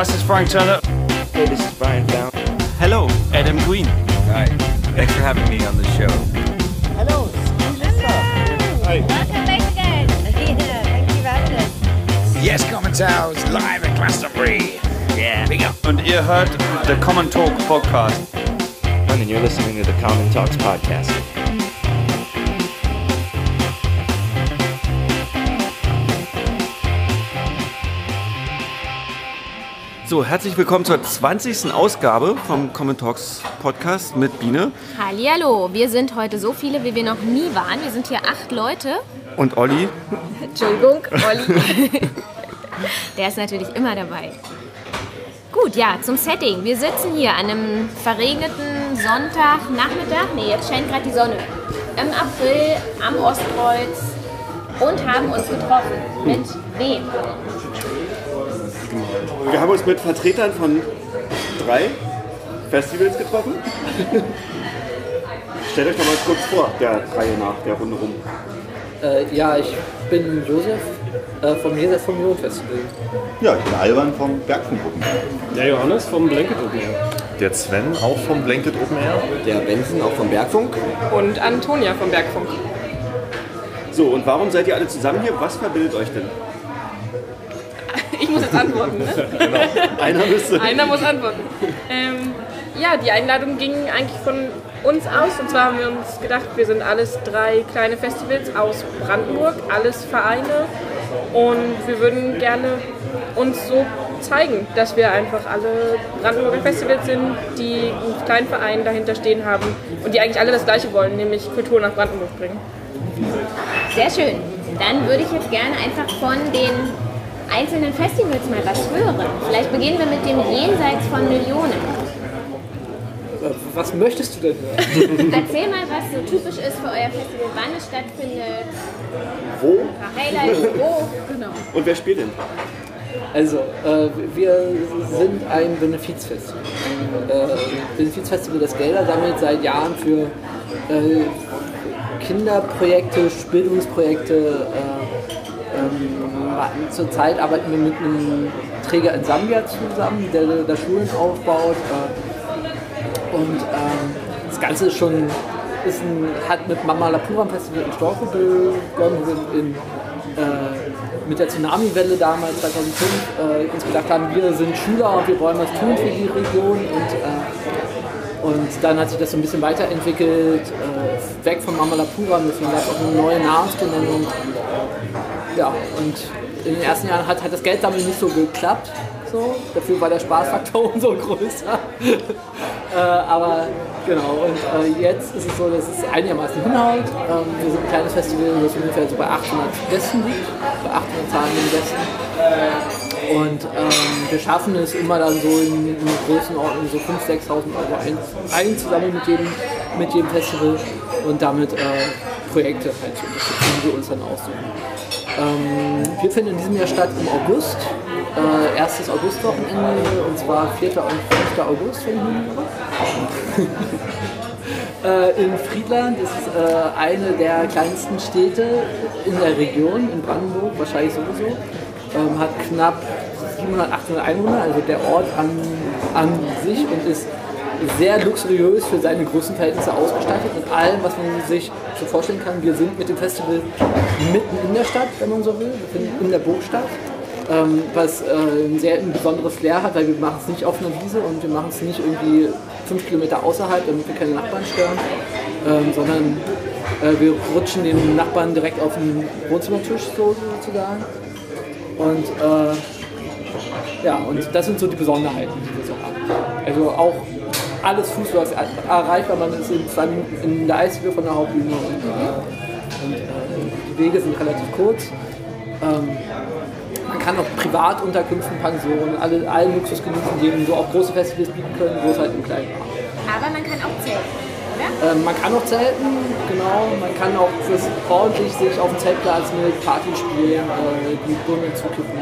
this is Frank Turner. Hey, this is Brian Down. Hello, Adam Green. Hi. Thanks for having me on the show. Hello, Welcome back again. Yeah, thank you for having us. Yes, Commentaries live at Glastonbury. Yeah. Big up. Und ihr hört The Common Talk Podcast. And then you're listening to the Common Talks podcast. So, herzlich willkommen zur 20. Ausgabe vom Common Talks Podcast mit Biene Hallihallo, wir sind heute so viele, wie wir noch nie waren. Wir sind hier acht Leute. und Olli. Entschuldigung, Olli. Der ist natürlich immer dabei. Gut, ja, zum Setting. Wir sitzen hier an einem verregneten Sonntagnachmittag. Ne, jetzt scheint gerade die Sonne. Im April am Ostkreuz und haben uns getroffen. Mit wem? Wir haben uns mit Vertretern von drei Festivals getroffen. Stellt euch doch mal kurz vor, der Reihe nach, der Runde rum. Äh, ja, ich bin Josef äh, vom Josef vom Million Festival. Ja, ich bin Alban vom Bergfunk Open Air. Der Johannes vom Blanket Open Air. Der Sven auch vom Blanket Open Air. Der Benson auch vom Bergfunk. Und Antonia vom Bergfunk. So, und warum seid ihr alle zusammen hier? Was verbindet euch denn? Ich muss jetzt antworten, ne? Einer müsste. Einer muss antworten. Ähm, ja, die Einladung ging eigentlich von uns aus. Und zwar haben wir uns gedacht, wir sind alles drei kleine Festivals aus Brandenburg, alles Vereine. Und wir würden gerne uns so zeigen, dass wir einfach alle Brandenburger Festivals sind, die einen kleinen Verein dahinter stehen haben und die eigentlich alle das Gleiche wollen, nämlich Kultur nach Brandenburg bringen. Sehr schön. Dann würde ich jetzt gerne einfach von den einzelnen Festivals mal was hören. Vielleicht beginnen wir mit dem Jenseits von Millionen. Äh, was möchtest du denn hören? Erzähl mal, was so typisch ist für euer Festival, wann es stattfindet, Wo? Highlights, wo. Genau. Und wer spielt denn? Also, äh, wir sind ein Benefizfestival. Äh, Benefizfestival, das Gelder sammelt seit Jahren für äh, Kinderprojekte, Bildungsprojekte. Äh, ähm, zurzeit arbeiten wir mit einem Träger in Sambia zusammen, der da Schulen aufbaut. Äh, und ähm, das Ganze ist schon ist ein, hat mit Mama Lapura Festival in Storko begonnen. Sind in, äh, mit der Tsunami-Welle damals 2005 äh, uns gedacht haben, wir sind Schüler und wir wollen was tun für die Region. Und, äh, und dann hat sich das so ein bisschen weiterentwickelt, äh, weg von Mama Lapura, deswegen gab es auch eine neue Namensbenennung. Ja, und in den ersten Jahren hat, hat das Geldsammeln nicht so geklappt. So. Dafür war der Spaßfaktor umso größer. äh, aber genau, und äh, jetzt ist es so, dass es einigermaßen hinhaut. Ähm, wir sind ein kleines Festival, das ungefähr so bei 800 Gästen liegt, bei 800 zahlenden Gästen. Und ähm, wir schaffen es immer dann so in, in Größenordnung so 5.000, 6.000 Euro ein, einzusammeln mit jedem, mit jedem Festival und damit äh, Projekte halt die wir uns dann aussuchen. Ähm, wir finden in diesem Jahr statt im August, äh, erstes Augustwochenende und zwar 4. und 5. August, wenn ich mich äh, in Friedland ist es äh, eine der kleinsten Städte in der Region, in Brandenburg, wahrscheinlich sowieso. Ähm, hat knapp 700, 800 Einwohner, also der Ort an, an sich und ist sehr luxuriös für seine Größenverhältnisse ausgestattet mit allem, was man sich so vorstellen kann. Wir sind mit dem Festival mitten in der Stadt, wenn man so will. In der Burgstadt, ähm, was äh, ein sehr ein besonderes Flair hat, weil wir machen es nicht auf einer Wiese und wir machen es nicht irgendwie fünf Kilometer außerhalb, damit wir keine Nachbarn stören, ähm, sondern äh, wir rutschen den Nachbarn direkt auf den Wohnzimmertisch so, sozusagen. Und äh, ja, und das sind so die Besonderheiten, die wir so haben. Also auch alles fußläufig erreichbar. Man ist in zwei Minuten in der Eishöhe von der Hauptbühne und, äh, und äh, die Wege sind relativ kurz. Ähm, man kann auch Privatunterkünften, Pensionen, alle, allen Luxus genießen, die eben so auch große Festivals bieten können, wo es halt im Kleinen. Aber man kann auch zelten? Ähm, man kann auch zelten, genau. Man kann auch ordentlich sich auf dem Zeltplatz mit Party spielen, äh, die Birnen zukippen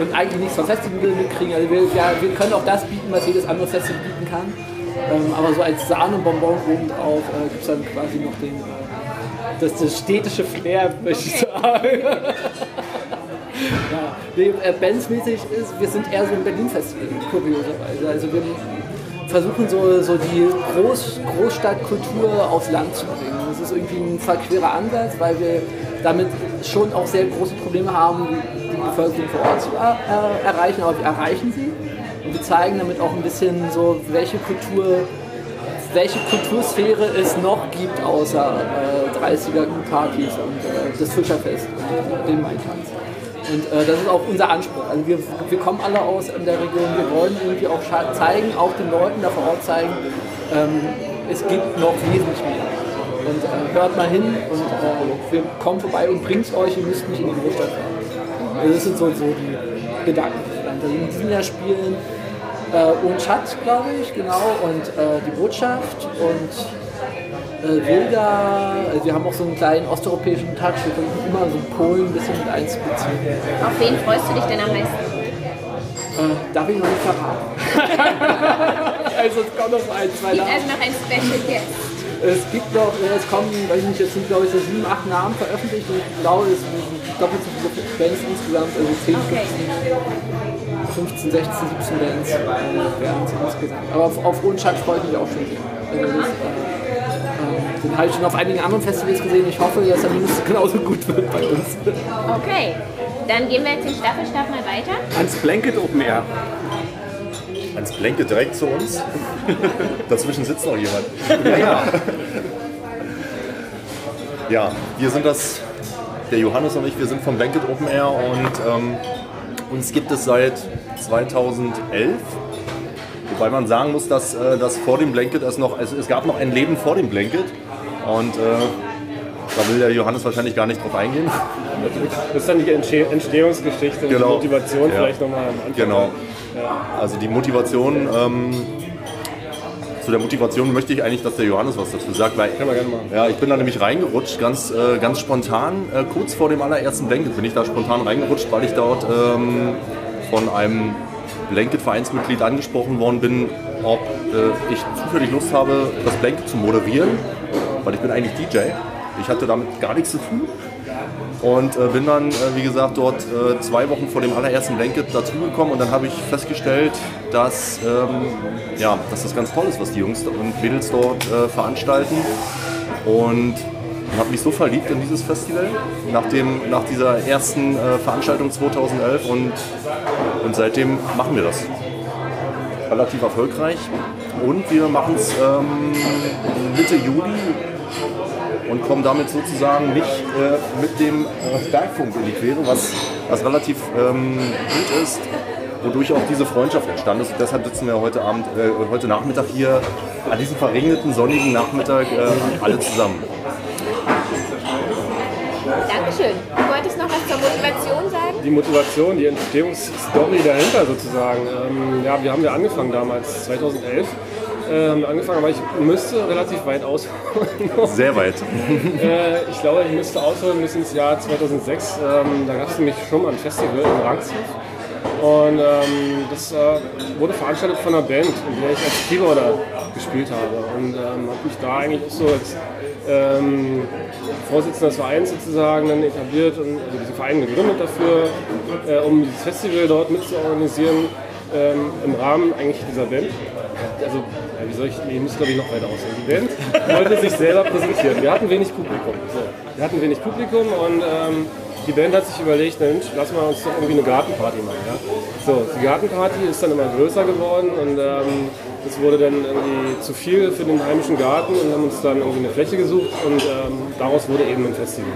und, eigentlich nichts vom Festival mitkriegen. Also wir, ja, wir können auch das bieten, was jedes andere Festival bieten kann. Ähm, aber so als Sahnebonbon obendrauf äh, gibt es dann quasi noch den, äh, das, das städtische Flair, möchte ich sagen. ja, nee, äh, bandsmäßig ist, wir sind eher so ein Berlin-Festival, kurioserweise. Also wir versuchen so, so die Groß, Großstadtkultur aufs Land zu bringen. Das ist irgendwie ein verquerer Ansatz, weil wir damit schon auch sehr große Probleme haben, die Bevölkerung vor Ort zu äh, erreichen, aber wir erreichen sie. Und wir zeigen damit auch ein bisschen so, welche Kultur, welche Kultursphäre es noch gibt, außer äh, 30er-Partys und äh, das Fischerfest und den Maintanz. Und äh, das ist auch unser Anspruch. Also wir, wir kommen alle aus in der Region, wir wollen irgendwie auch zeigen, auch den Leuten da vor Ort zeigen, ähm, es gibt noch wesentlich mehr. Und äh, hört mal hin und äh, wir kommen vorbei und bringt euch, ihr müsst nicht in die Großstadt fahren. Also das sind so, so die Gedanken. Also in diesem Jahr spielen äh, und Schatz, glaube ich, genau, und äh, die Botschaft und äh, Wilda. Also wir haben auch so einen kleinen osteuropäischen Touch. Wir versuchen immer so Polen ein bisschen mit einzubeziehen. Auf wen freust du dich denn am meisten? Äh, darf ich noch nicht verraten. also es kommt noch ein, zwei Gibt also noch ein Special Guest. Es gibt noch, es kommen, weiß ich nicht, jetzt sind glaube ich so sieben, acht Namen veröffentlicht und ich glaube, es sind doppelt so viele Bands insgesamt, also 10, Okay. 15, 16, 17 Bands äh, werden es insgesamt. Aber auf, auf Rundschat freue ich mich auch schon sehr. Also das, äh, äh, den habe ich schon auf einigen anderen Festivals gesehen. Ich hoffe, dass er mindestens genauso gut wird bei uns. Okay, dann gehen wir jetzt den Staffelstab mal weiter. Ans Blanket Open Air. Ans Blanket direkt zu uns. Dazwischen sitzt noch jemand. Ja, ja. Ja, wir sind das, der Johannes und ich, wir sind vom Blanket Open Air und ähm, uns gibt es seit 2011. Wobei man sagen muss, dass, äh, dass vor dem Blanket es noch, also es gab noch ein Leben vor dem Blanket und äh, da will der Johannes wahrscheinlich gar nicht drauf eingehen. Das ist dann die Entstehungsgeschichte und Genau. die Motivation Ja. vielleicht nochmal am Anfang. Genau. Also die Motivation, ähm, zu der Motivation möchte ich eigentlich, dass der Johannes was dazu sagt, weil Können wir gerne machen. ja, ich bin da nämlich reingerutscht, ganz, äh, ganz spontan, äh, kurz vor dem allerersten Blanket bin ich da spontan reingerutscht, weil ich dort ähm, von einem Blanket-Vereinsmitglied angesprochen worden bin, ob äh, ich zufällig Lust habe, das Blanket zu moderieren, weil ich bin eigentlich DJ. Ich hatte damit gar nichts zu tun. Und äh, bin dann, äh, wie gesagt, dort äh, zwei Wochen vor dem allerersten Blanket dazugekommen und dann habe ich festgestellt, dass, ähm, ja, dass das ganz toll ist, was die Jungs und Mädels dort äh, veranstalten. Und habe mich so verliebt in dieses Festival nach, dem, nach dieser ersten äh, Veranstaltung 2011 und, und seitdem machen wir das. Relativ erfolgreich. Und wir machen es ähm, Mitte Juli und kommen damit sozusagen nicht äh, mit dem äh, Bergfunk in die Quere, was, was relativ ähm, gut ist, wodurch auch diese Freundschaft entstanden ist. Und deshalb sitzen wir heute Abend, äh, heute Nachmittag hier an diesem verregneten, sonnigen Nachmittag äh, alle zusammen. Dankeschön. Du wolltest noch was zur Motivation sagen? Die Motivation, die Entstehungsstory dahinter sozusagen. Ähm, ja, wir haben ja angefangen damals, 2011. Äh, haben wir angefangen, aber ich müsste relativ weit ausholen. Sehr weit. äh, ich glaube, ich müsste ausholen bis ins Jahr 2006. Ähm, da gab es nämlich schon mal ein Festival in Rangshof. Und ähm, das äh, wurde veranstaltet von einer Band, in der ich als Keyboarder gespielt habe. Und ähm, habe mich da eigentlich auch so als ähm, Vorsitzender des Vereins sozusagen dann etabliert und also diesen Verein gegründet dafür, äh, um dieses Festival dort mitzuorganisieren ähm, im Rahmen eigentlich dieser Band. Also, wie soll ich, ich muss glaube ich noch weiter aussehen. Die Band wollte sich selber präsentieren. Wir hatten wenig Publikum. So. Wir hatten wenig Publikum und ähm, die Band hat sich überlegt, Mensch, lass mal uns doch irgendwie eine Gartenparty machen. Ja? So, die Gartenparty ist dann immer größer geworden und ähm, es wurde dann irgendwie zu viel für den heimischen Garten und haben uns dann irgendwie eine Fläche gesucht und ähm, daraus wurde eben ein Festival.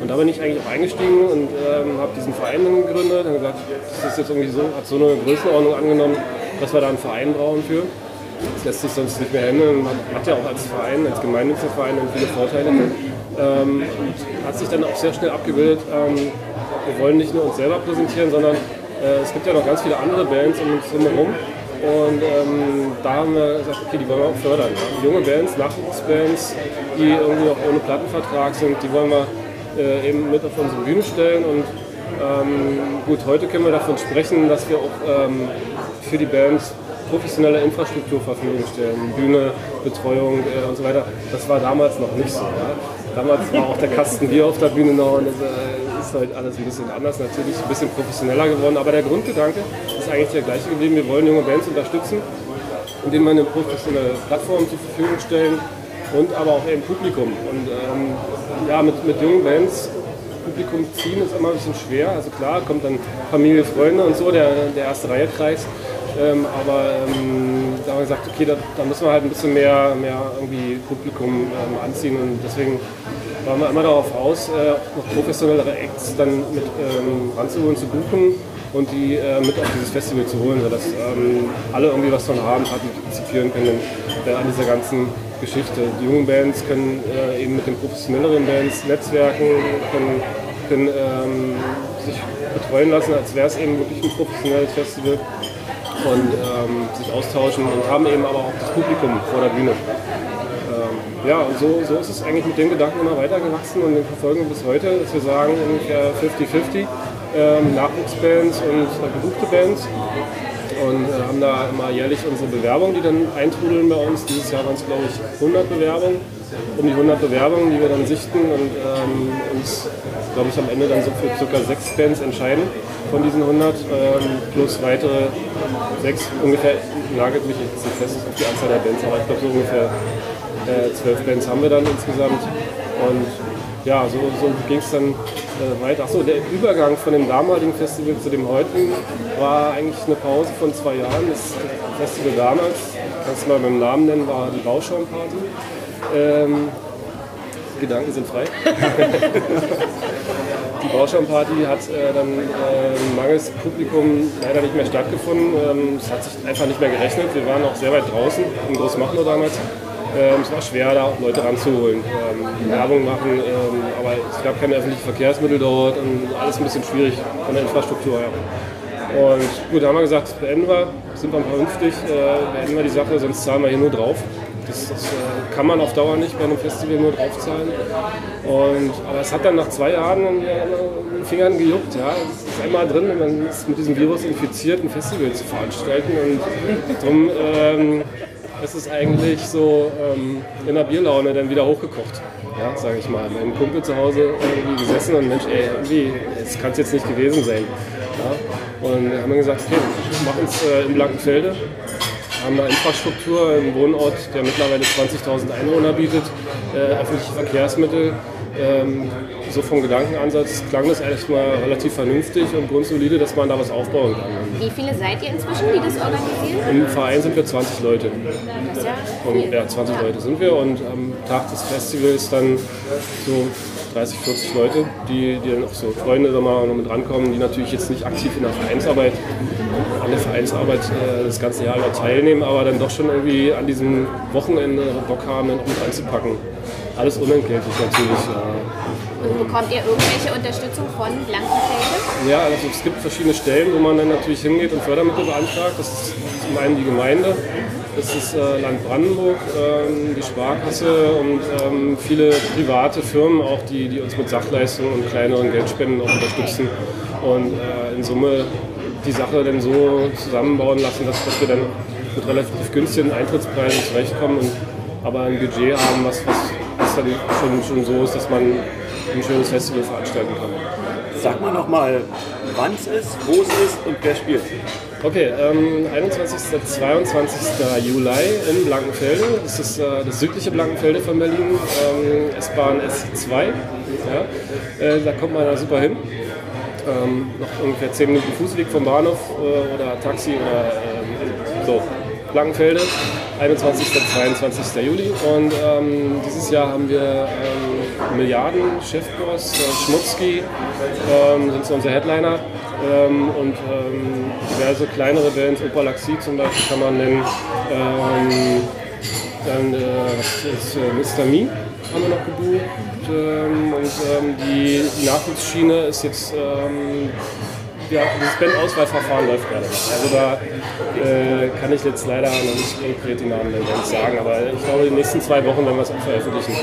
Und da bin ich eigentlich auch eingestiegen und ähm, habe diesen Verein dann gegründet und gesagt, das ist jetzt irgendwie so, hat so eine Größenordnung angenommen, dass wir da einen Verein brauchen für. Das lässt sich sonst nicht mehr handeln. Man hat ja auch als Verein, als gemeinnütziger Verein dann viele Vorteile. Ähm, hat sich dann auch sehr schnell abgebildet, ähm, wir wollen nicht nur uns selber präsentieren, sondern äh, es gibt ja noch ganz viele andere Bands um uns drumherum. Und ähm, da haben wir gesagt, okay, die wollen wir auch fördern. Junge Bands, Nachwuchsbands, die irgendwie auch ohne Plattenvertrag sind, die wollen wir äh, eben mit auf unsere Bühne stellen. Und ähm, gut, heute können wir davon sprechen, dass wir auch ähm, für die Bands professionelle Infrastruktur Verfügung stellen, Bühne, Betreuung äh, und so weiter. Das war damals noch nicht so. Ja. Damals war auch der Kasten Bier auf der Bühne noch und das äh, ist heute alles ein bisschen anders, natürlich ein bisschen professioneller geworden. Aber der Grundgedanke ist eigentlich der gleiche geblieben. Wir wollen junge Bands unterstützen, indem wir eine professionelle Plattform zur Verfügung stellen und aber auch eben Publikum. Und ähm, ja, mit, mit jungen Bands Publikum ziehen ist immer ein bisschen schwer. Also klar, kommt dann Familie, Freunde und so, der, der erste Reihe-Kreis. Ähm, aber ähm, da haben wir gesagt, okay, da, da, müssen wir halt ein bisschen mehr, mehr irgendwie Publikum ähm, anziehen und deswegen waren wir immer darauf aus, äh, noch professionellere Acts dann mit ähm, ranzuholen, zu buchen und die äh, mit auf dieses Festival zu holen, sodass ähm, alle irgendwie was von haben, partizipieren können äh, an dieser ganzen Geschichte. Die jungen Bands können äh, eben mit den professionelleren Bands netzwerken, können, können ähm, sich betreuen lassen, als wäre es eben wirklich ein professionelles Festival und ähm, sich austauschen und haben eben aber auch das Publikum vor der Bühne. Ähm, ja, und so, so ist es eigentlich mit dem Gedanken immer weitergewachsen und den verfolgen wir bis heute, dass wir sagen, ungefähr 50-50 ähm, Nachwuchsbands und äh, gebuchte Bands und äh, haben da immer jährlich unsere Bewerbungen, die dann eintrudeln bei uns. Dieses Jahr waren es, glaube ich, 100 Bewerbungen, um die 100 Bewerbungen, die wir dann sichten und ähm, uns, glaube ich, am Ende dann so für ca. sechs Bands entscheiden von diesen 100, ähm, plus weitere sechs, ungefähr, nagelt mich jetzt nicht fest auf die Anzahl der Bands, aber ich glaube so ungefähr äh, zwölf Bands haben wir dann insgesamt. Und ja, so, so ging es dann äh, weiter. Achso, der Übergang von dem damaligen Festival zu dem heutigen war eigentlich eine Pause von zwei Jahren. Das Festival damals, kannst du mal beim Namen nennen, war die Bauschaumparty. Ähm, Gedanken sind frei. die Bauschaumparty hat äh, dann äh, mangels Publikum leider nicht mehr stattgefunden. Ähm, es hat sich einfach nicht mehr gerechnet. Wir waren auch sehr weit draußen, in Großmachnow damals. Ähm, es war schwer, da auch Leute ranzuholen, ähm, Werbung machen, ähm, aber es gab keine öffentlichen Verkehrsmittel dort und alles ein bisschen schwierig von der Infrastruktur her. Und gut, da haben wir gesagt, beenden wir, sind wir vernünftig, äh, beenden wir die Sache, sonst zahlen wir hier nur drauf. Das, das äh, kann man auf Dauer nicht bei einem Festival nur draufzahlen. Und, aber es hat dann nach zwei Jahren in den Fingern gejuckt. Ja. Es ist einmal drin, man ist mit diesem Virus infiziert, ein Festival zu veranstalten. Und darum ähm, es ist eigentlich so ähm, in der Bierlaune dann wieder hochgekocht, ja, sage ich mal. Mein Kumpel zu Hause irgendwie gesessen und Mensch, ey, irgendwie, das kann es jetzt nicht gewesen sein. Ja. Und haben wir gesagt, okay, wir machen es äh, in Blankenfelde, haben eine Infrastruktur, einen Wohnort, der mittlerweile 20.000 Einwohner bietet, äh, öffentliche Verkehrsmittel, ähm, so vom Gedankenansatz klang das erstmal relativ vernünftig und grundsolide, dass man da was aufbauen kann. Wie viele seid ihr inzwischen, die das organisieren? Im Verein sind wir 20 Leute. Das ist ja Und, ja, 20 Leute sind wir und am Tag des Festivals dann so 30, 40 Leute, die, die dann auch so Freunde da mal noch mit rankommen, die natürlich jetzt nicht aktiv in der Vereinsarbeit, an der Vereinsarbeit äh, das ganze Jahr über teilnehmen, aber dann doch schon irgendwie an diesem Wochenende Bock haben, dann auch mit anzupacken. Alles unentgeltlich natürlich. Ja. Und bekommt ihr irgendwelche Unterstützung von Blankenfelde? Ja, also es gibt verschiedene Stellen, wo man dann natürlich hingeht und Fördermittel beantragt. Das ist zum einen die Gemeinde, das ist äh, Land Brandenburg, ähm, die Sparkasse und ähm, viele private Firmen auch, die, die uns mit Sachleistungen und kleineren Geldspenden auch unterstützen. Und äh, in Summe die Sache dann so zusammenbauen lassen, dass, dass wir dann mit relativ günstigen Eintrittspreisen zurechtkommen und aber ein Budget haben, was, was, was dann schon, schon so ist, dass man ein schönes Festival veranstalten kann. Sag mal nochmal, wann es ist, wo es ist und wer spielt. Okay, ähm, 21. 22. Juli in Blankenfelde. Das ist äh, das südliche Blankenfelde von Berlin, ähm, S-Bahn S2. Ja. Äh, da kommt man da super hin. Ähm, noch ungefähr 10 Minuten Fußweg vom Bahnhof äh, oder Taxi oder ähm, so. Blankenfelde, 21. 22. Juli. Und ähm, dieses Jahr haben wir ähm, Milliarden, Chefboss, äh, Schmutzki ähm, sind so unsere Headliner. Ähm, und ähm, diverse kleinere Bands, Opalaxie zum Beispiel kann man nennen. Ähm, dann äh, ist, äh, Mr. Me haben wir noch gebucht. Und die, Nachwuchsschiene ist jetzt ja, das Bandauswahlverfahren läuft gerade. Also da äh, kann ich jetzt leider noch nicht konkret die Namen sagen, aber ich glaube, in den nächsten zwei Wochen werden wir es auch veröffentlichen.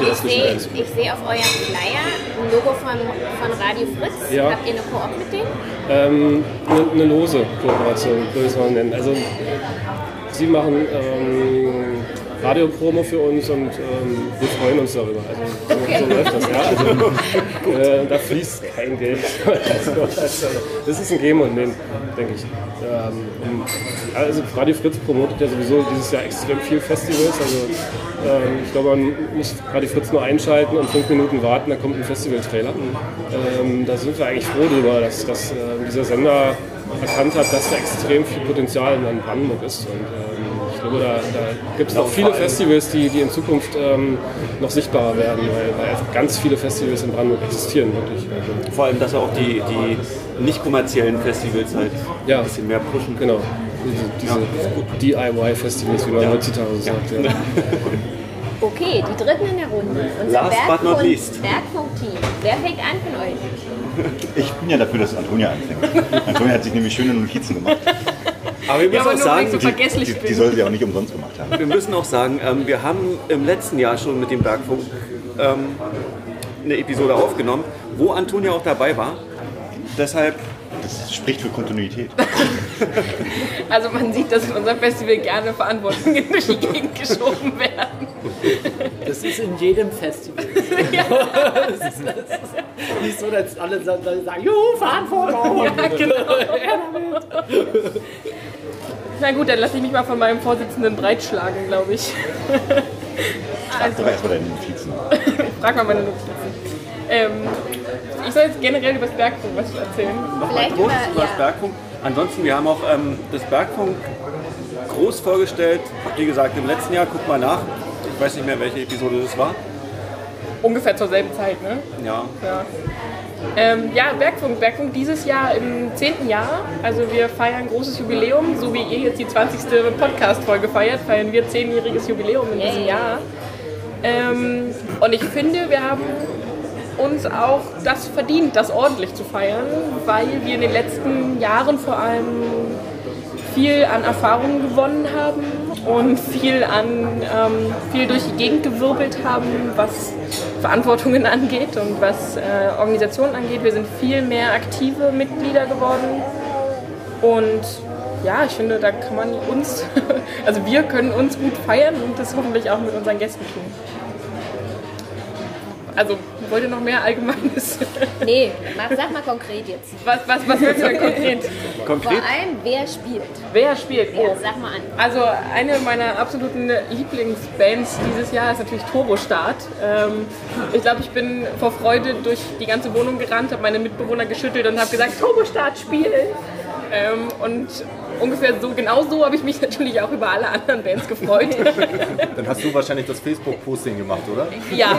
Ich sehe seh auf eurem Flyer ein Logo von, von Radio Fritz. Ja. Habt ihr eine Koop mit denen? Ähm, eine, eine lose Kooperation, würde ich es mal nennen. Also sie machen ähm, Radiopromo für uns und ähm, wir freuen uns darüber. Also, so, so läuft das, ja. Also, äh, da fließt kein Geld. Also, das ist ein Geben und Nehmen, denke ich. Ähm, also Radio Fritz promotet ja sowieso dieses Jahr extrem viel Festivals. Also ähm, ich glaube, man muss Radio Fritz nur einschalten und fünf Minuten warten, dann kommt ein Festival-Trailer. Ähm, da sind wir eigentlich froh darüber, dass, dass äh, dieser Sender erkannt hat, dass da extrem viel Potenzial in Brandenburg ist. Und, ich glaube, da, da gibt es noch viele Festivals, die, die in Zukunft ähm, noch sichtbarer werden, weil, weil ganz viele Festivals in Brandenburg existieren, wirklich. Also, Vor allem, dass auch die, die nicht kommerziellen Festivals halt Ja. ein bisschen mehr pushen. genau, diese, diese DIY-Festivals, wie man heutzutage sagt. Ja. Okay, die dritten in der Runde. Unser Last but not Bergfunk- least. Bergfunk-Team. Wer fängt an von euch? Ich bin ja dafür, dass Antonia anfängt. Antonia hat sich nämlich schöne Notizen gemacht. Aber wir müssen aber auch sagen, so Die, vergesslich die, die soll sie auch nicht umsonst gemacht haben. wir müssen auch sagen, ähm, wir haben im letzten Jahr schon mit dem Bergfunk ähm, eine Episode aufgenommen, wo Antonia auch dabei war. Deshalb Das spricht für Kontinuität. Also man sieht, dass in unserem Festival gerne Verantwortungen durch die Gegend geschoben werden. Das ist in jedem Festival. das ist, das ist nicht so, dass alle sa- sa- sagen, juhu, Verantwortung. Ja, genau. Na gut, dann lasse ich mich mal von meinem Vorsitzenden breitschlagen, glaube ich. Sag doch erstmal deine Notizen. Frag mal meine Notizen. Ähm, ich soll jetzt generell über das Bergfunk was erzählen. Vielleicht groß über, über das ja. Bergfunk. Ansonsten, wir haben auch ähm, das Bergfunk groß vorgestellt. Wie gesagt, im letzten Jahr, guck mal nach. Ich weiß nicht mehr, welche Episode das war. Ungefähr zur selben Zeit, ne? Ja, Ja. Ähm, ja, Bergfunk. Bergfunk dieses Jahr im 10. Jahr. Also wir feiern ein großes Jubiläum. So wie ihr jetzt die 20. Podcast-Folge feiert, feiern wir 10-jähriges Jubiläum in diesem. Jahr. Ähm, und ich finde, wir haben uns auch das verdient, das ordentlich zu feiern, weil wir in den letzten Jahren vor allem viel an Erfahrungen gewonnen haben und viel an ähm, viel durch die Gegend gewirbelt haben, was Verantwortungen angeht und was äh, Organisationen angeht. Wir sind viel mehr aktive Mitglieder geworden und ja, ich finde, da kann man uns, also wir können uns gut feiern und das hoffentlich auch mit unseren Gästen tun. Also, wollt ihr noch mehr Allgemeines? Nee, mach, sag mal konkret jetzt. Was, was, was willst du denn konkret? Vor konkret. allem, wer spielt? Wer spielt? Ja, Oh. sag mal an. Also eine meiner absoluten Lieblingsbands dieses Jahr ist natürlich Turbostart. Ähm, ich glaube, ich bin vor Freude durch die ganze Wohnung gerannt, habe meine Mitbewohner geschüttelt und habe gesagt, Turbostart spielen. Ähm, und ungefähr so, genau so habe ich mich natürlich auch über alle anderen Bands gefreut. Dann hast du wahrscheinlich das Facebook-Posting gemacht, oder? ja.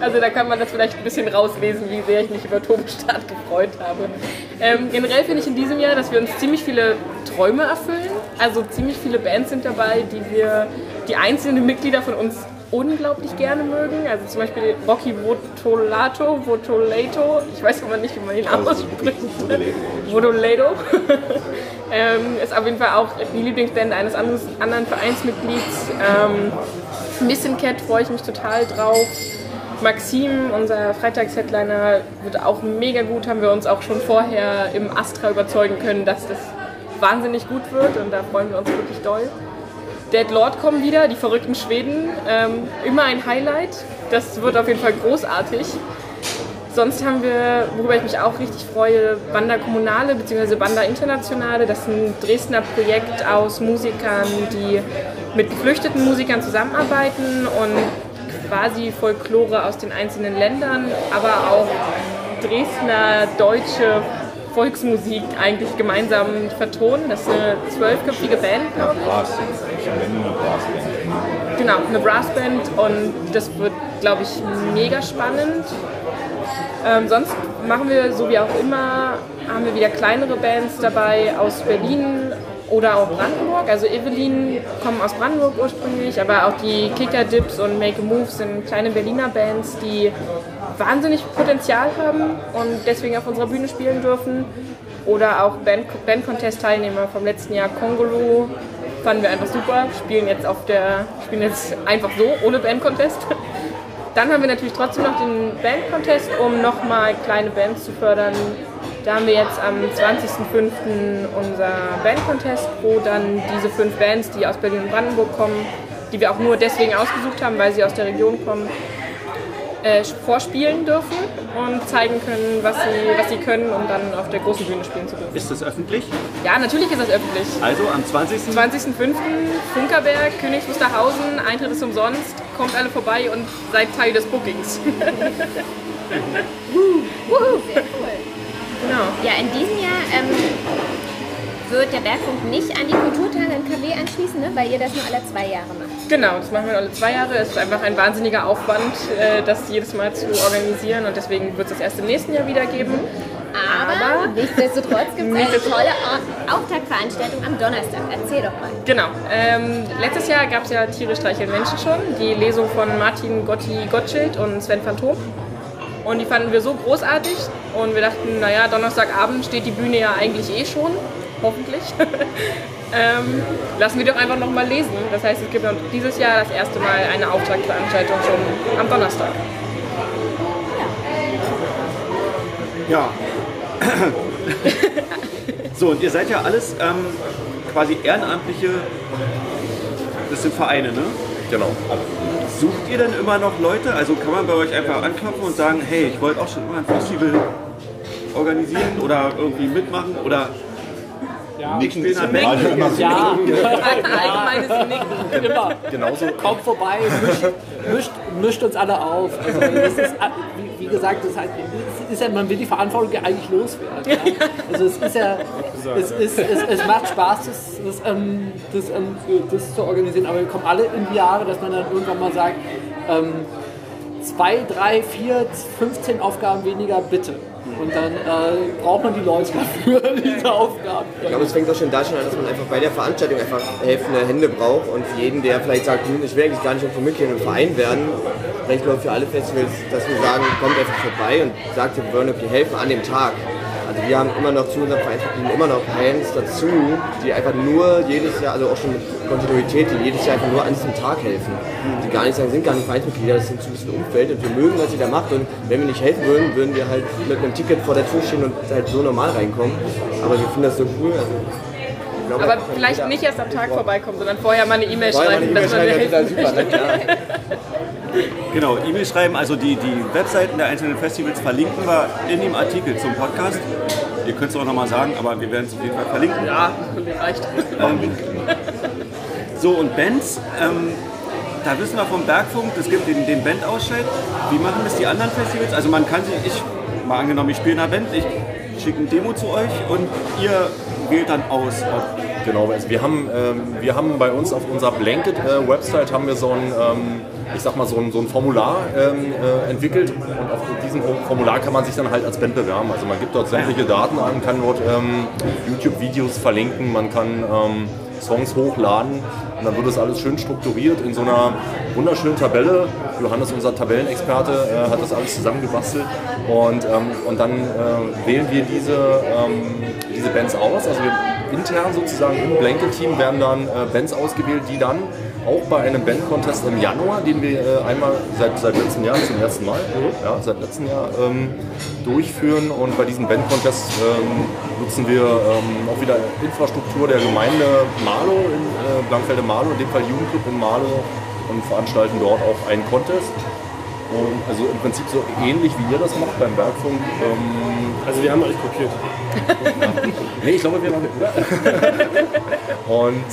Also da kann man das vielleicht ein bisschen rauslesen, wie sehr ich mich über Turbostart gefreut habe. Ähm, generell finde ich in diesem Jahr, dass wir uns ziemlich viele Träume erfüllen. Also ziemlich viele Bands sind dabei, die wir, die einzelnen Mitglieder von uns unglaublich gerne mögen. Also zum Beispiel Rocky Votolato, Votolato, ich weiß aber nicht, wie man ihn ausspricht. Vodoledo. ähm, ist auf jeden Fall auch die Lieblingsband eines anderes, anderen Vereinsmitglieds. Ähm, Missing Cat freue ich mich total drauf. Maxim, unser Freitags-Headliner, wird auch mega gut. Haben wir uns auch schon vorher im Astra überzeugen können, dass das wahnsinnig gut wird und da freuen wir uns wirklich doll. Dead Lord kommen wieder, die verrückten Schweden. Ähm, immer ein Highlight. Das wird auf jeden Fall großartig. Sonst haben wir, worüber ich mich auch richtig freue, Banda Kommunale bzw. Banda Internationale. Das ist ein Dresdner Projekt aus Musikern, die mit geflüchteten Musikern zusammenarbeiten und quasi Folklore aus den einzelnen Ländern, aber auch Dresdner deutsche Volksmusik eigentlich gemeinsam vertonen. Das ist eine zwölfköpfige Band, glaube ich. Ich nenne nur Brassband. Genau, eine Brassband und das wird, glaube ich, mega spannend. Ähm, sonst machen wir, so wie auch immer, haben wir wieder kleinere Bands dabei aus Berlin oder auch Brandenburg. Also Evelyn kommen aus Brandenburg ursprünglich, aber auch die Kicker Dips und Make a Move sind kleine Berliner Bands, die wahnsinnig Potenzial haben und deswegen auf unserer Bühne spielen dürfen. Oder auch Band, Band Contest Teilnehmer vom letzten Jahr Kongolo fanden wir einfach super. Spielen jetzt auf der, spielen jetzt einfach so ohne Band Contest. Dann haben wir natürlich trotzdem noch den Band Contest, um nochmal kleine Bands zu fördern. Da haben wir jetzt am 20.05. unser Band Contest, wo dann diese fünf Bands, die aus Berlin und Brandenburg kommen, die wir auch nur deswegen ausgesucht haben, weil sie aus der Region kommen, äh, vorspielen dürfen und zeigen können, was sie, was sie können, um dann auf der großen Bühne spielen zu dürfen. Ist das öffentlich? Ja, natürlich ist das öffentlich. Also am 20. 20.05. Funkerberg, Königs Wusterhausen, Eintritt ist umsonst, kommt alle vorbei und seid Teil des Bookings. Wuhu, sehr cool. genau. Ja, in diesem Jahr ähm, wird der Bergfunk nicht an die Kulturtage in KW anschließen, ne? weil ihr das nur alle zwei Jahre macht. Genau, das machen wir alle zwei Jahre. Es ist einfach ein wahnsinniger Aufwand, äh, das jedes Mal zu organisieren und deswegen wird es das erst im nächsten Jahr wieder geben. Aber, nichtsdestotrotz gibt es eine tolle Au- Auftaktveranstaltung am Donnerstag. Erzähl doch mal. Genau. Ähm, letztes Jahr gab es ja Tiere streicheln Menschen schon, die Lesung von Martin Gotti Gottschild und Sven Phantom. Und die fanden wir so großartig und wir dachten, naja, Donnerstagabend steht die Bühne ja eigentlich eh schon, hoffentlich. ähm, lassen wir doch einfach nochmal lesen. Das heißt, es gibt auch dieses Jahr das erste Mal eine Auftaktveranstaltung schon am Donnerstag. Ja. so, und ihr seid ja alles ähm, quasi ehrenamtliche, das sind Vereine, ne? Genau. Sucht ihr denn immer noch Leute? Also kann man bei euch einfach anklopfen und sagen, hey, ich wollte auch schon immer ein Festival organisieren oder irgendwie mitmachen oder Nicken spielen ist ja Beck? gerade immer so. Ja, Allgemeines Nicken. immer. Genauso. Kommt vorbei, mischt, mischt, mischt uns alle auf. Also das ist, wie, wie gesagt, das halt, es ist ja, man will die Verantwortung ja eigentlich loswerden. Ja? Also es ist ja, es, ist, es, es macht Spaß, das, das, ähm, das, ähm, das zu organisieren, aber wir kommen alle in die Jahre, dass man dann irgendwann mal sagt, ähm, zwei, drei, vier, 15 Aufgaben weniger, bitte. Und dann äh, braucht man die Leute dafür, diese Aufgaben. Ich glaube, es fängt doch schon da schon an, dass man einfach bei der Veranstaltung einfach helfende Hände braucht und für jeden, der vielleicht sagt, hm, ich will eigentlich gar nicht irgendwo Mitglied im Verein werden, vielleicht nur für alle Festivals, dass wir sagen, kommt einfach vorbei und sagt, wir wollen irgendwie helfen an dem Tag. Also wir haben immer noch zu unseren Vereinsmitgliedern immer noch Hands dazu, die einfach nur jedes Jahr, also auch schon mit Kontinuität, die jedes Jahr einfach nur an diesem Tag helfen. Die gar nicht sagen, sind gar nicht Vereinsmitglieder, das sind so ein bisschen Umfeld und wir mögen, was ihr da macht und wenn wir nicht helfen würden, würden wir halt mit einem Ticket vor der Tür stehen und halt so normal reinkommen. Aber wir finden das so cool. Also glaube, Aber vielleicht nicht erst am Tag vorbeikommen, sondern vorher mal eine E-Mail schreiben, eine dass man schreiben, das super, ne? Genau, E-Mail schreiben, also die, die Webseiten der einzelnen Festivals verlinken wir in dem Artikel zum Podcast. Ihr könnt es auch nochmal sagen, aber wir werden es auf jeden Fall verlinken. Ja, reicht. So, und Bands, ähm, da wissen wir vom Bergfunk, es gibt den, den Bandausscheid. Wie machen das die anderen Festivals? Also man kann sich, ich, mal angenommen, ich spiele in einer Band, ich schicke ein Demo zu euch und ihr wählt dann aus, Genau, also wir haben, ähm, wir haben bei uns auf unserer Blanket-Website haben wir so ein, ähm, ich sag mal, so ein, so ein Formular ähm, äh, entwickelt und auf diesem Formular kann man sich dann halt als Band bewerben. Also man gibt dort sämtliche Daten an, kann dort ähm, YouTube-Videos verlinken, man kann ähm, Songs hochladen und dann wird das alles schön strukturiert in so einer wunderschönen Tabelle. Johannes, unser Tabellenexperte, äh, hat das alles zusammengebastelt und, ähm, und dann äh, wählen wir diese, ähm, diese Bands aus. Also wir intern sozusagen im Blanket-Team werden dann äh, Bands ausgewählt, die dann auch bei einem Band-Contest im Januar, den wir äh, einmal seit, seit letztem Jahr zum ersten Mal, ja, seit letztem Jahr ähm, durchführen und bei diesem Band-Contest ähm, nutzen wir ähm, auch wieder Infrastruktur der Gemeinde Marlow, in äh, Blankfelde-Marlow, in dem Fall Jugendclub in Marlow und veranstalten dort auch einen Contest. Und also im Prinzip so ähnlich wie ihr das macht beim Bergfunk. Ähm, Also wir haben euch kopiert. Nee, ich glaube, wir waren. und,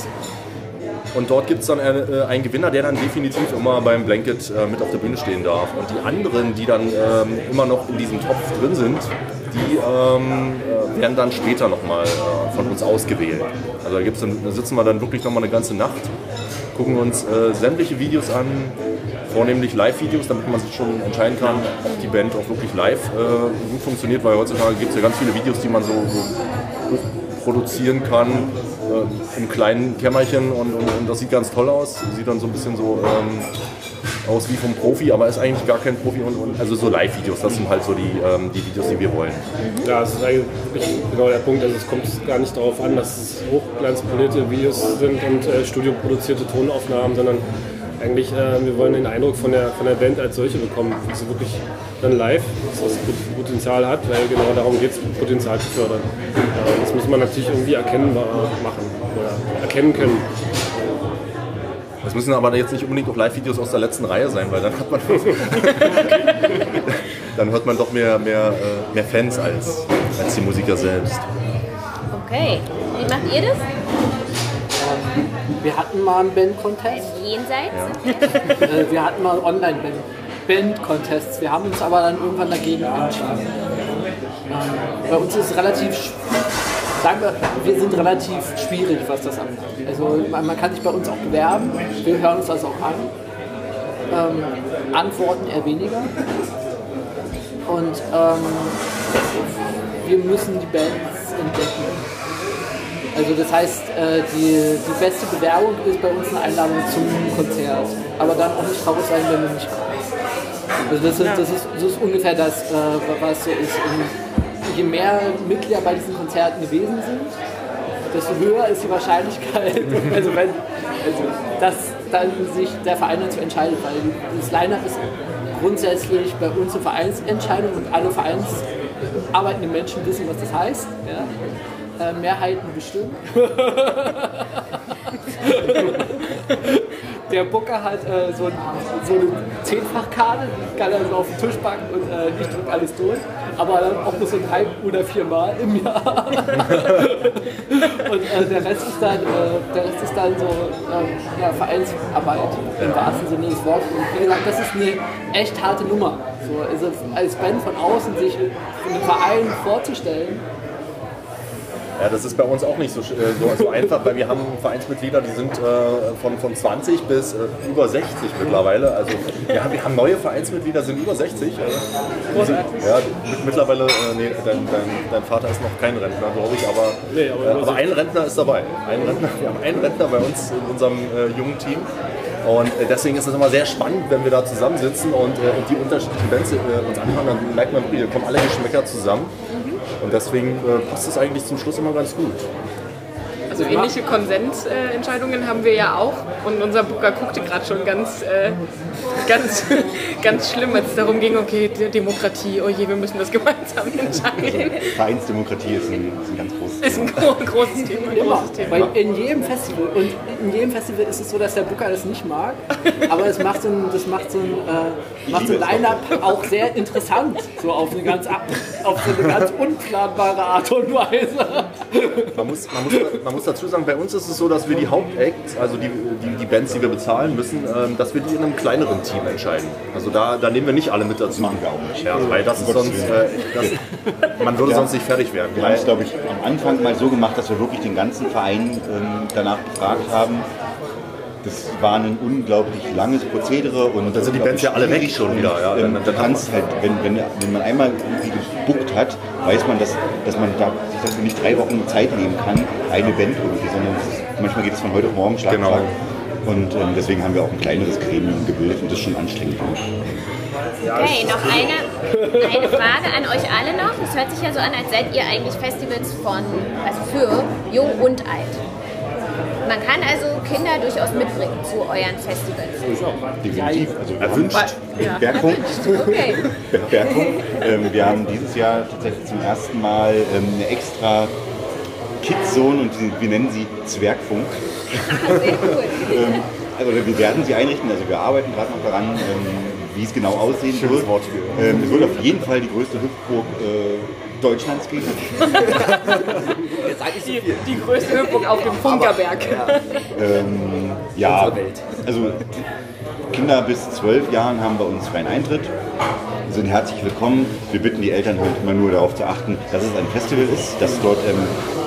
und dort gibt es dann äh, einen Gewinner, der dann definitiv immer beim Blanket äh, mit auf der Bühne stehen darf. Und die anderen, die dann ähm, immer noch in diesem Topf drin sind, die ähm, äh, werden dann später nochmal von uns ausgewählt. Also da, gibt's dann, da sitzen wir dann wirklich nochmal eine ganze Nacht, gucken uns sämtliche Videos an, vornehmlich Live-Videos, damit man sich schon entscheiden kann, ob die Band auch wirklich live gut funktioniert, weil heutzutage gibt es ja ganz viele Videos, die man so, so produzieren kann äh, im kleinen Kämmerchen und, und, und das sieht ganz toll aus. Sieht dann so ein bisschen so ähm, aus wie vom Profi, aber ist eigentlich gar kein Profi. Und, und also so Live-Videos, das sind halt so die, ähm, die Videos, die wir wollen. Ja, das ist eigentlich genau der Punkt. Also es kommt gar nicht darauf an, dass es hochglanzpolierte Videos sind und äh, studioproduzierte Tonaufnahmen, sondern eigentlich, äh, wir wollen den Eindruck von der, von der Band als solche bekommen, wie sie wirklich dann live das Potenzial hat, weil genau darum geht es, Potenzial zu fördern. Äh, das muss man natürlich irgendwie erkennbar machen oder erkennen können. Das müssen aber jetzt nicht unbedingt auch Live-Videos aus der letzten Reihe sein, weil dann hat man dann hört man doch mehr, mehr, äh, mehr Fans als, als die Musiker selbst. Okay. Wie macht ihr das? Wir hatten mal einen Band-Contest. Jenseits? Äh, wir hatten mal Online-Band-Contests. Wir haben uns aber dann irgendwann dagegen entschieden. Ähm, Bei uns ist es relativ, sagen wir, wir sind relativ schwierig, was das angeht. Also man, man kann sich bei uns auch bewerben. Wir hören uns das auch an. Ähm, Antworten eher weniger. Und ähm, wir müssen die Bands entdecken. Also das heißt, äh, die, die beste Bewerbung ist bei uns eine Einladung zum Konzert. Aber dann auch nicht traurig sein, wenn du nicht kommst. Also das, ist, das, ist, das ist ungefähr das, äh, was so ist. Und je mehr Mitglieder bei diesen Konzerten gewesen sind, desto höher ist die Wahrscheinlichkeit, also wenn, also dass dann sich der Verein dazu entscheidet, weil das Line-Up ist grundsätzlich bei uns eine Vereinsentscheidung und alle vereinsarbeitenden Menschen wissen, was das heißt. Ja? Äh, Mehrheiten bestimmen. Der Booker hat äh, so, ein, so eine Zehnfachkarte, die kann er so auf den Tisch packen und äh, ich drücke alles durch. Aber dann auch nur so drei oder vier Mal im Jahr. und äh, der, Rest ist dann, äh, der Rest ist dann so ähm, ja, Vereinsarbeit im wahrsten Sinne des Wortes. Und wie gesagt, das ist eine echt harte Nummer. So, also als Band von außen sich einen Verein vorzustellen, Ja, das ist bei uns auch nicht so, äh, so, so einfach, weil wir haben Vereinsmitglieder, die sind äh, von, von 20 bis äh, über 60 mittlerweile. Also ja, wir haben neue Vereinsmitglieder, sind über 60. Äh, sind, ja, mit, mittlerweile, äh, nee, dein, dein, dein Vater ist noch kein Rentner, glaube ich, aber, Nee, aber aber ein Rentner ist dabei. Ein Rentner, wir haben einen Rentner bei uns in unserem äh, jungen Team. Und deswegen ist es immer sehr spannend, wenn wir da zusammensitzen und, und die unterschiedlichen Bands uns anhören, dann merkt man, hier kommen alle Geschmäcker zusammen. Und deswegen äh, passt es eigentlich zum Schluss immer ganz gut. Also ähnliche Konsensentscheidungen haben wir ja auch. Und unser Booker guckte gerade schon ganz, äh, ganz, ganz schlimm, als es darum ging, okay, Demokratie, oh je, wir müssen das gemeinsam entscheiden. Vereinsdemokratie ist ein, ist ein ganz großes Ist ein gro großes Thema. Ein Immer. großes Thema. Weil in jedem Festival und in jedem Festival ist es so, dass der Booker das nicht mag, aber es macht so ein, das macht so ein, äh, macht so ein Line-Up auch sehr interessant, so auf eine ganz auf so eine ganz unplanbare Art und Weise. Man muss, man, muss, man muss dazu sagen, bei uns ist es so, dass wir die Hauptacts, also die, die, die Bands, die wir bezahlen müssen, ähm, dass wir die in einem kleineren Team entscheiden. Also da, da nehmen wir nicht alle mit dazu. Das machen wir auch nicht. Ja, weil das ist sonst, äh, das, man würde Ja. sonst nicht fertig werden. Wir haben es, glaube ich, am Anfang mal so gemacht, dass wir wirklich den ganzen Verein ähm, danach befragt haben. Das war ein unglaublich langes Prozedere und dann sind die Bands ja alle weg schon wieder, ja. Ähm, Dann- du dann kannst halt, wenn, wenn, wenn man einmal irgendwie gebuckt hat, weiß man, dass, dass man da, sich dafür nicht drei Wochen Zeit nehmen kann, eine Band irgendwie, sondern ist, manchmal geht es von heute auf morgen Schlag, Genau. Und ähm, deswegen haben wir auch ein kleineres Gremium gebildet und das ist schon anstrengend. Okay, noch eine, eine Frage an euch alle noch. Es hört sich ja so an, als seid ihr eigentlich Festivals von, also für Jung und Alt. Man kann also Kinder durchaus mitbringen zu euren Festivals. Definitiv. Also Erwünscht. Mit Bergfunk. Okay. Mit Bergfunk. Ähm, wir haben dieses Jahr tatsächlich zum ersten Mal ähm, eine extra Kidzone und die, wir nennen sie Zwergfunk. Ah, sehr cool. Ähm, also wir werden sie einrichten, also wir arbeiten gerade noch daran, ähm, wie es genau aussehen Schönes wird. Ähm, es wird auf jeden Fall die größte Hüpfburg äh, Deutschlands geben. Die, die größte Hüpfung auf dem Funkerberg. Ähm, ja, also Kinder bis zwölf Jahren haben bei uns freien Eintritt, sind herzlich willkommen. Wir bitten die Eltern halt immer nur darauf zu achten, dass es ein Festival ist, dass dort ähm,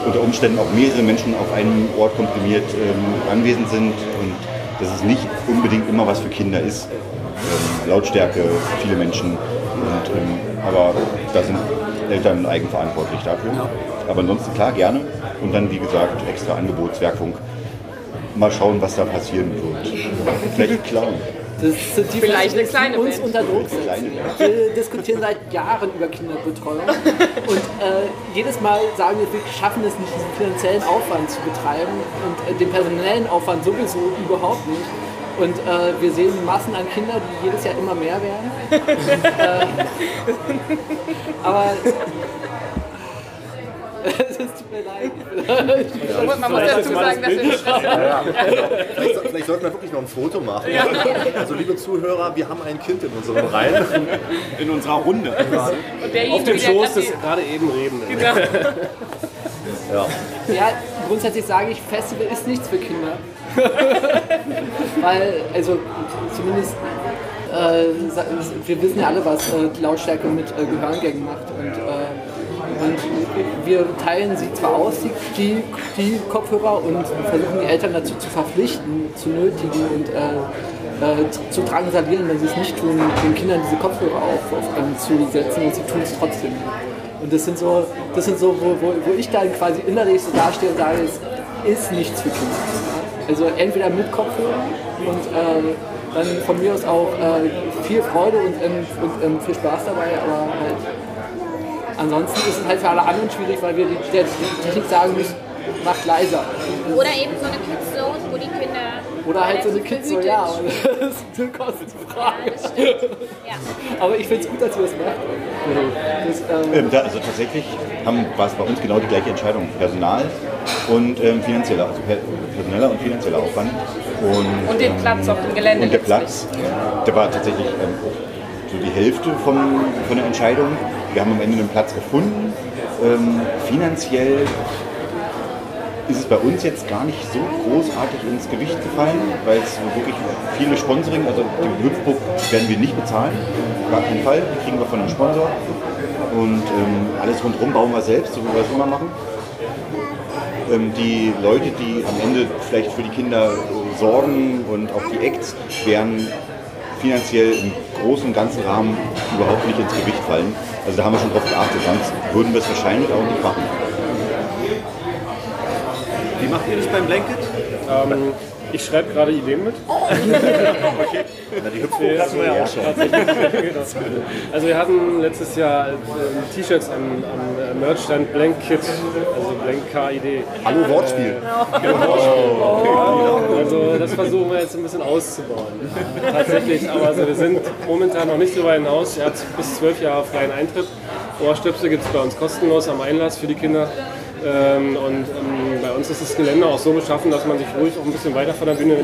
unter Umständen auch mehrere Menschen auf einem Ort komprimiert ähm, anwesend sind und dass es nicht unbedingt immer was für Kinder ist. Ähm, Lautstärke, viele Menschen, und, ähm, aber da sind Eltern eigenverantwortlich dafür. Aber ansonsten klar, gerne. Und dann, wie gesagt, extra Angebot, Zwergfunk. Mal schauen, was da passieren wird. Vielleicht klauen. Das sind die Vielleicht eine kleine uns Band. unter Druck setzen. Wir diskutieren seit Jahren über Kinderbetreuung und äh, jedes Mal sagen wir, wir schaffen es nicht, diesen finanziellen Aufwand zu betreiben und äh, den personellen Aufwand sowieso überhaupt nicht. Und äh, wir sehen Massen an Kindern, die jedes Jahr immer mehr werden. äh, aber Es tut mir leid. Man muss dazu sagen, dass wir Ja, ja. Vielleicht, vielleicht sollten wir wirklich noch ein Foto machen. Ja. Also liebe Zuhörer, wir haben ein Kind in unseren Reihen. In unserer Runde. Auf dem der Schoß des gerade eben Redenden. Genau. Ja. Grundsätzlich sage ich, Festival ist nichts für Kinder. Weil, also zumindest, äh, wir wissen ja alle, was äh, Lautstärke mit äh, Gehörgängen macht. Und, äh, und wir teilen sie zwar aus, die, die, Kopfhörer, und versuchen die Eltern dazu zu verpflichten, zu nötigen und äh, äh, zu drangsalieren, wenn sie es nicht tun, den Kindern diese Kopfhörer auf, auf zu setzen und sie tun es trotzdem. Und das sind so, das sind so wo, wo, wo ich dann quasi innerlich so dastehe und sage, es ist nichts für Kinder. Also entweder mit Kopfhörer und äh, dann von mir aus auch äh, viel Freude und, ähm, und ähm, viel Spaß dabei, aber halt ansonsten ist es halt für alle anderen schwierig, weil wir die, der die Technik sagen müssen, macht leiser. Oder eben so eine Kids Zone, wo die Kinder. Oder halt so eine Kids so, ja, und das ist eine Kostenfrage. Ja. Aber ich finde es gut, dass ihr das macht. Das, ähm, Ähm, da, also tatsächlich haben, war es bei uns genau die gleiche Entscheidung. Personal und ähm, finanzieller, also per- personeller und finanzieller Aufwand. Und, Und den ähm, Platz auf dem Gelände Und der. Platz, der war tatsächlich ähm, so die Hälfte von, von der Entscheidung. Wir haben am Ende einen Platz gefunden. Ähm, finanziell ist es bei uns jetzt gar nicht so großartig ins Gewicht gefallen, weil es wirklich viele Sponsoring, also die Hüpfburg werden wir nicht bezahlen, gar keinen Fall, die kriegen wir von einem Sponsor. Und ähm, alles rundherum bauen wir selbst, so wie wir es immer machen. Ähm, die Leute, die am Ende vielleicht für die Kinder sorgen und auch die Acts, werden finanziell im großen ganzen Rahmen überhaupt nicht ins Gewicht fallen. Also da haben wir schon drauf geachtet, sonst würden wir es wahrscheinlich auch nicht machen. Wie macht ihr das beim Blanket? Ähm, ich schreibe gerade Ideen mit. Na, die Hüpfburg hatten wir ja auch schon. Genau. Also wir hatten letztes Jahr äh, T-Shirts am, am Merchstand Blank Kit, also Blank KID. Hallo Wortspiel. Genau. Also das versuchen wir jetzt ein bisschen auszubauen. Tatsächlich, aber also wir sind momentan noch nicht darüber hinaus. Er hat bis zwölf Jahre freien Eintritt. Ohrstöpsel gibt es bei uns kostenlos am Einlass für die Kinder. Ähm, und ähm, uns ist das Gelände auch so beschaffen, dass man sich ruhig auch ein bisschen weiter von der Bühne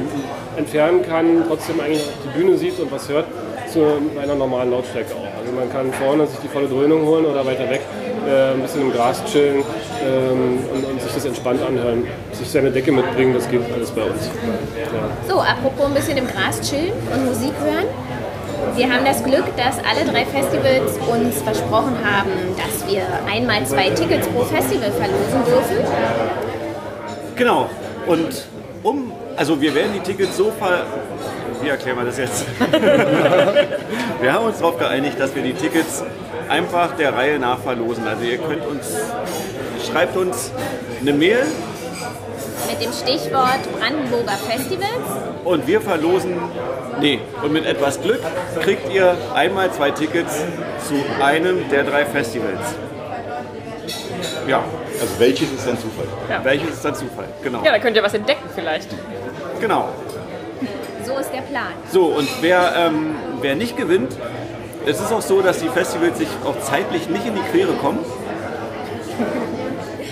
entfernen kann, trotzdem eigentlich die Bühne sieht und was hört, zu einer normalen Lautstärke auch. Also man kann vorne sich die volle Dröhnung holen oder weiter weg äh, ein bisschen im Gras chillen ähm, und, und sich das entspannt anhören. Sich seine Decke mitbringen, das geht alles bei uns. Ja. So, apropos ein bisschen im Gras chillen und Musik hören. Wir haben das Glück, dass alle drei Festivals uns versprochen haben, dass wir einmal zwei Tickets pro Festival verlosen dürfen. Genau. Und um, also wir werden die Tickets so ver... Wie erklären wir das jetzt? wir haben uns darauf geeinigt, dass wir die Tickets einfach der Reihe nach verlosen. Also ihr könnt uns, schreibt uns eine Mail Mit dem Stichwort Brandenburger Festivals. und wir verlosen, nee, und mit etwas Glück kriegt ihr einmal zwei Tickets zu einem der drei Festivals. Ja, Also welches ist dann Zufall? welches ist dann Zufall? Genau. Ja, da könnt ihr was entdecken vielleicht. Genau. So ist der Plan. So, und wer, ähm, wer nicht gewinnt, es ist auch so, dass die Festivals sich auch zeitlich nicht in die Quere kommen.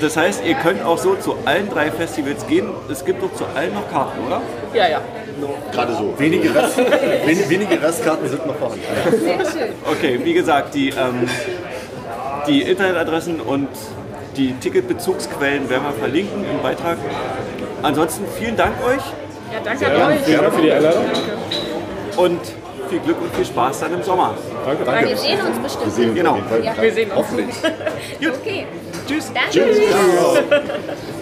Das heißt, ihr könnt auch so zu allen drei Festivals gehen. Es gibt doch zu allen noch Karten, oder? Ja, ja. Gerade so. Wenige, Rest, wen- wenige Restkarten sind noch vorhanden. Sehr schön. Okay, wie gesagt, die, ähm, die Internetadressen und die Ticketbezugsquellen werden wir verlinken im Beitrag. Ansonsten vielen Dank euch Ja, danke Ja, an euch. vielen Dank für die Einladung. und viel Glück und viel Spaß dann im Sommer. Danke. Wir sehen uns bestimmt. Wir sehen uns Genau. Ja. Wir sehen uns. Gut, Okay. tschüss. Danke. Tschüss.